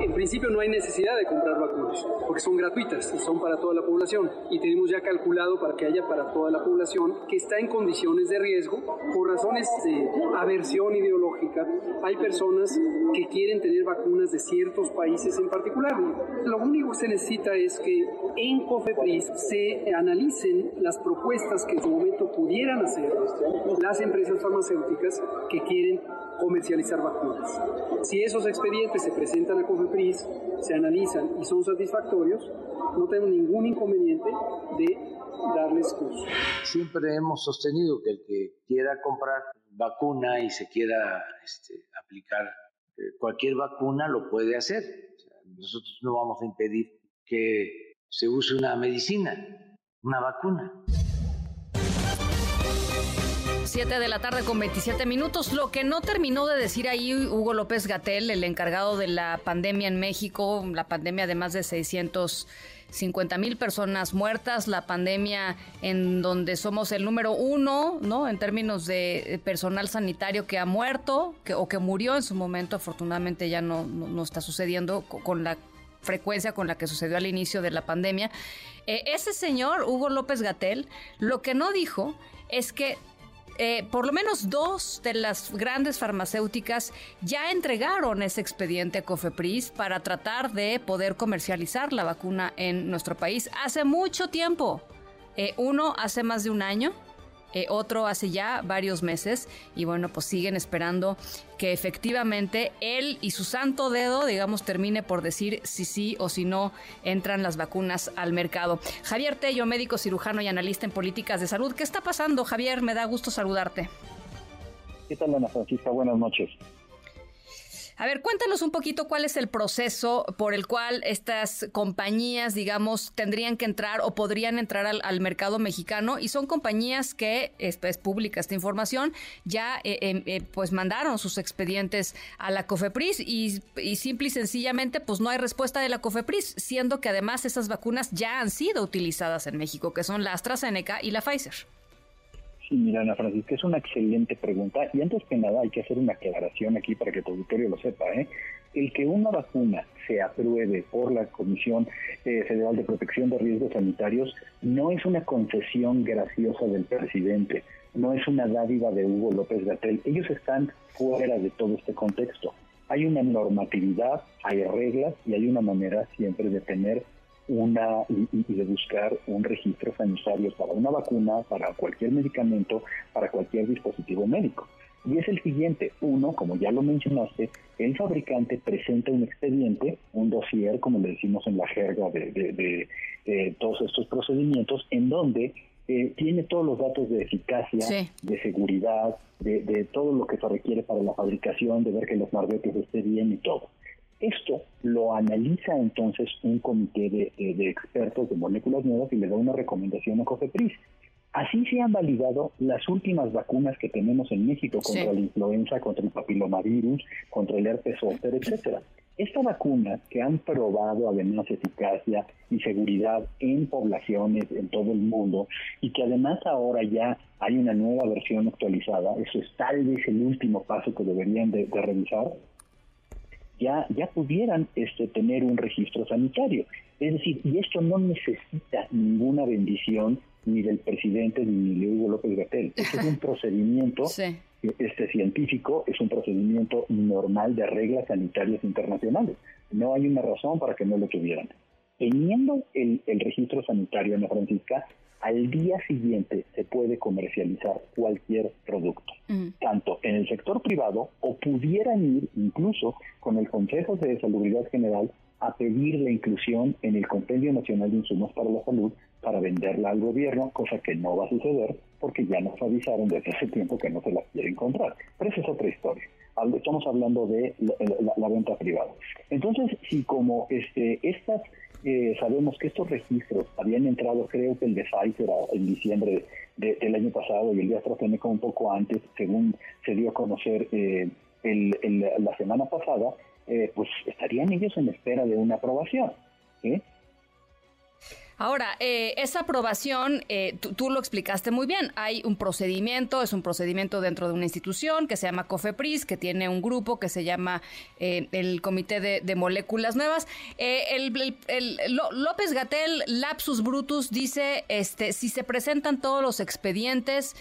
En principio no hay necesidad de comprar vacunas, porque son gratuitas y son para toda la población. Y tenemos ya calculado para que haya para toda la población que está en condiciones de riesgo por razones de aversión ideológica. Hay personas que quieren tener vacunas de ciertos países en particular. Lo único que se necesita es que en COFEPRIS se analicen las propuestas que en su momento pudieran hacer las empresas farmacéuticas que quieren comercializar vacunas. Si esos expedientes se presentan a COFEPRIS, se analizan y son satisfactorios, no tenemos ningún inconveniente de darles curso. Siempre hemos sostenido que el que quiera comprar vacuna y se quiera este, aplicar eh, cualquier vacuna lo puede hacer. nosotros no vamos a impedir que se use una medicina, una vacuna. 7 de la tarde con 27 minutos. Lo que no terminó de decir ahí Hugo López Gatel, el encargado de la pandemia en México, la pandemia de más de 650 mil personas muertas, la pandemia en donde somos el número uno, ¿no? En términos de personal sanitario que ha muerto que, o que murió en su momento, afortunadamente ya no, no, está sucediendo con la frecuencia con la que sucedió al inicio de la pandemia. Eh, ese señor, Hugo López Gatel, lo que no dijo es que eh, por lo menos dos de las grandes farmacéuticas ya entregaron ese expediente a Cofepris para tratar de poder comercializar la vacuna en nuestro país hace mucho tiempo. Eh, uno hace más de un año eh, otro hace ya varios meses y bueno, pues siguen esperando que efectivamente él y su santo dedo, digamos, termine por decir si sí o si no entran las vacunas al mercado. Javier Tello, médico cirujano y analista en políticas de salud. ¿Qué está pasando, Javier? Me da gusto saludarte. ¿Qué tal, Ana Francisca? Buenas noches. A ver, cuéntanos un poquito cuál es el proceso por el cual estas compañías, digamos, tendrían que entrar o podrían entrar al, mercado mexicano y son compañías que, es, pública esta información, ya eh, em, eh, pues mandaron sus expedientes a la COFEPRIS y, y simple y sencillamente pues no hay respuesta de la COFEPRIS, siendo que además esas vacunas ya han sido utilizadas en México, que son la AstraZeneca y la Pfizer. Sí, mira, Ana Francisca, es una excelente pregunta. Y antes que nada, hay que hacer una aclaración aquí para que tu auditorio lo sepa. ¿eh? El que una vacuna se apruebe por la Comisión eh, Federal de Protección de Riesgos Sanitarios no es una concesión graciosa del presidente, no es una dádiva de Hugo López Gatel. Ellos están fuera de todo este contexto. Hay una normatividad, hay reglas y hay una manera siempre de tener una y, de buscar un registro sanitario para una vacuna, para cualquier medicamento, para cualquier dispositivo médico. Y es el siguiente, uno, como ya lo mencionaste, el fabricante presenta un expediente, un dossier, como le decimos en la jerga de, todos estos procedimientos, en donde eh, tiene todos los datos de eficacia, de seguridad, de, todo lo que se requiere para la fabricación, de ver que los marbetes estén bien y todo. Esto lo analiza entonces un comité de, expertos de moléculas nuevas y le da una recomendación a COFEPRIS. Así se han validado las últimas vacunas que tenemos en México contra la influenza, contra el papilomavirus, contra el herpes zóster, etcétera. Esta vacuna que han probado además eficacia y seguridad en poblaciones en todo el mundo y que además ahora ya hay una nueva versión actualizada, eso es tal vez el último paso que deberían de revisar, ya, ya pudieran este, tener un registro sanitario. Es decir, y esto no necesita ninguna bendición ni del presidente ni de Hugo López Gatel. Este es un procedimiento este, científico, es un procedimiento normal de reglas sanitarias internacionales. No hay una razón para que no lo tuvieran. Teniendo el, el registro sanitario, Ana Francisca, al día siguiente se puede comercializar cualquier producto, tanto en el sector privado o pudieran ir incluso con el Consejo de Salubridad General a pedir la inclusión en el Compendio Nacional de Insumos para la Salud para venderla al gobierno, cosa que no va a suceder porque ya nos avisaron desde hace tiempo que no se la quieren comprar. Pero esa es otra historia. Estamos hablando de la, venta privada. Entonces, si como este, estas eh, sabemos que estos registros habían entrado, creo que el de Pfizer en diciembre del año pasado y el de AstraZeneca un poco antes, según se dio a conocer eh, la semana pasada, eh, pues estarían ellos en espera de una aprobación. Ahora, eh, esa aprobación, eh, tú, lo explicaste muy bien. Hay un procedimiento, es un procedimiento dentro de una institución que se llama COFEPRIS, que tiene un grupo que se llama eh, el Comité de, Moléculas Nuevas. el, López Gatel, Lapsus Brutus, dice, este, si se presentan todos los expedientes,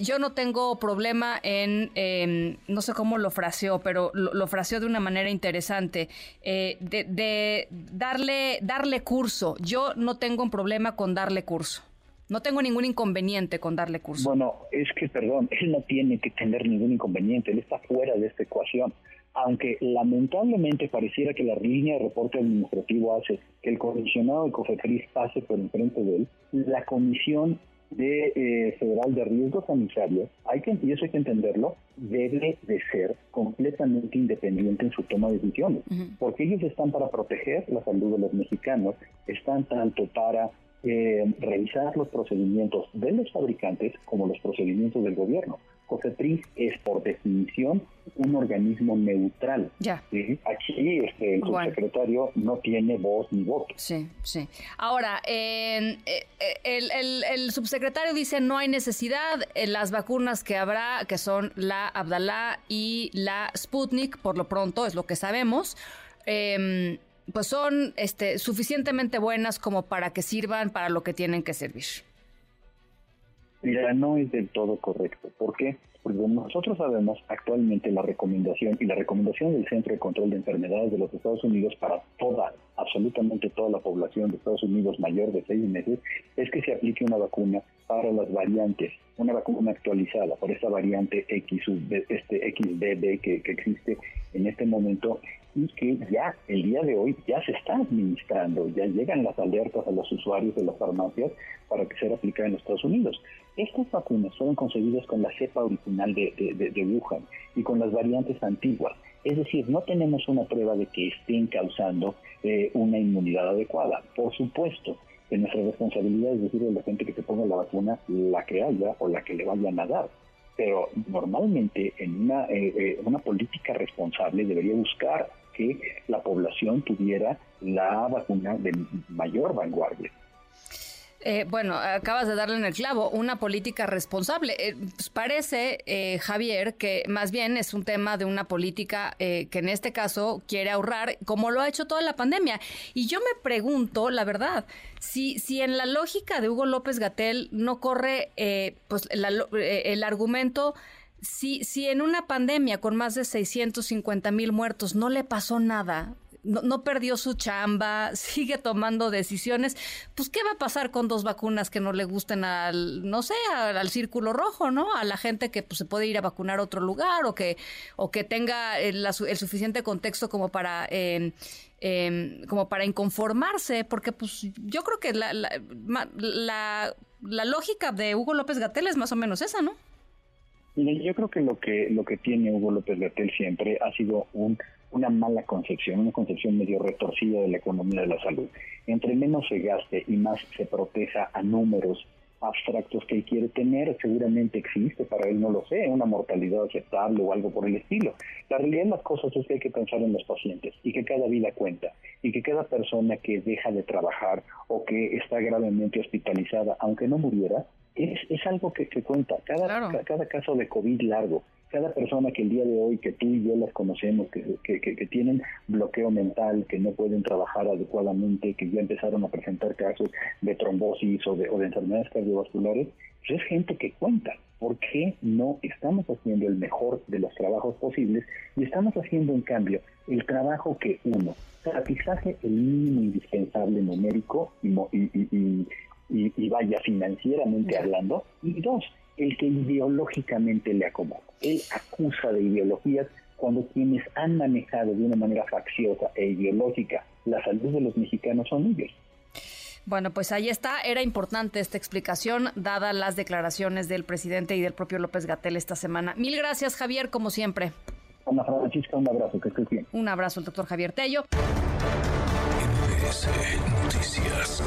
yo no tengo problema en, em, no sé cómo lo fraseó, pero lo, fraseó de una manera interesante, de, de darle, darle curso. Yo no tengo problema con darle curso. No tengo ningún inconveniente con darle curso. Bueno, es que, perdón, él no tiene que tener ningún inconveniente, él está fuera de esta ecuación. Aunque lamentablemente pareciera que la línea de reporte administrativo hace que el comisionado de COFEPRIS pase por enfrente de él, la comisión de eh, federal de riesgo sanitario, hay que, y eso hay que entenderlo, debe de ser completamente independiente en su toma de decisiones, porque ellos están para proteger la salud de los mexicanos, están tanto para eh, revisar los procedimientos de los fabricantes como los procedimientos del gobierno. COFEPRIS es por definición un organismo neutral. Ya. Aquí este, el subsecretario no tiene voz ni voto. Sí, sí. Ahora, eh, el, el, subsecretario dice no hay necesidad, en las vacunas que habrá, que son la Abdalá y la Sputnik, por lo pronto es lo que sabemos. Em, pues son este, suficientemente buenas como para que sirvan para lo que tienen que servir. Mira, no es del todo correcto. ¿Por qué? Porque nosotros sabemos actualmente la recomendación y la recomendación del Centro de Control de Enfermedades de los Estados Unidos para toda, absolutamente toda la población de Estados Unidos mayor de seis meses es que se aplique una vacuna para las variantes, una vacuna actualizada para esa variante X, este XBB que, que existe en este momento y que ya el día de hoy ya se está administrando, ya llegan las alertas a los usuarios de las farmacias para que sea aplicada en los Estados Unidos. Estas vacunas fueron concebidas con la cepa original de, de, Wuhan y con las variantes antiguas. Es decir, no tenemos una prueba de que estén causando eh, una inmunidad adecuada. Por supuesto, que nuestra responsabilidad es decirle a la gente que se ponga la vacuna la que haya o la que le vayan a dar pero normalmente en una, eh, eh, una política responsable debería buscar que la población tuviera la vacuna de mayor vanguardia. Eh, bueno, acabas de darle en el clavo, una política responsable. Eh, pues parece, eh, Javier, que más bien es un tema de una política que en este caso quiere ahorrar, como lo ha hecho toda la pandemia. Y yo me pregunto, la verdad, si, si en la lógica de Hugo López Gatel no corre pues el argumento si, si en una pandemia con más de 650 mil muertos no le pasó nada, no, perdió su chamba, sigue tomando decisiones, pues ¿qué va a pasar con dos vacunas que no le gusten al, no sé, al, círculo rojo, ¿no? A la gente que pues, se puede ir a vacunar a otro lugar o que, o que tenga el, suficiente contexto como para... Em, em, como para inconformarse, porque pues yo creo que la, la, la, lógica de Hugo López Gatel es más o menos esa, ¿no? yo creo que lo que lo que tiene Hugo López Gatel siempre ha sido un, una mala concepción, una concepción medio retorcida de la economía de la salud. Entre menos se gaste y más se proteja a números abstractos que él quiere tener, seguramente existe, para él no lo sé, una mortalidad aceptable o algo por el estilo. La realidad de las cosas es que hay que pensar en los pacientes y que cada vida cuenta y que cada persona que deja de trabajar o que está gravemente hospitalizada, aunque no muriera, es, es algo que, se cuenta. Cada, cada caso de COVID largo, cada persona que el día de hoy, que tú y yo las conocemos, que, que, que, tienen bloqueo mental, que no pueden trabajar adecuadamente, que ya empezaron a presentar casos de trombosis o de, o de enfermedades cardiovasculares, pues es gente que cuenta. ¿Por qué no estamos haciendo el mejor de los trabajos posibles y estamos haciendo, en cambio, el trabajo que uno satisface el mínimo indispensable numérico y, y, y, vaya financieramente hablando, y dos, el que ideológicamente le acomoda. Él acusa de ideologías cuando quienes han manejado de una manera facciosa e ideológica la salud de los mexicanos son ellos. Bueno, pues ahí está. Era importante esta explicación, dadas las declaraciones del presidente y del propio López Gatel esta semana. Mil gracias, Javier, como siempre. Ana Francisca, un abrazo, que estés bien. Un abrazo, el doctor Javier Tello. Noticias.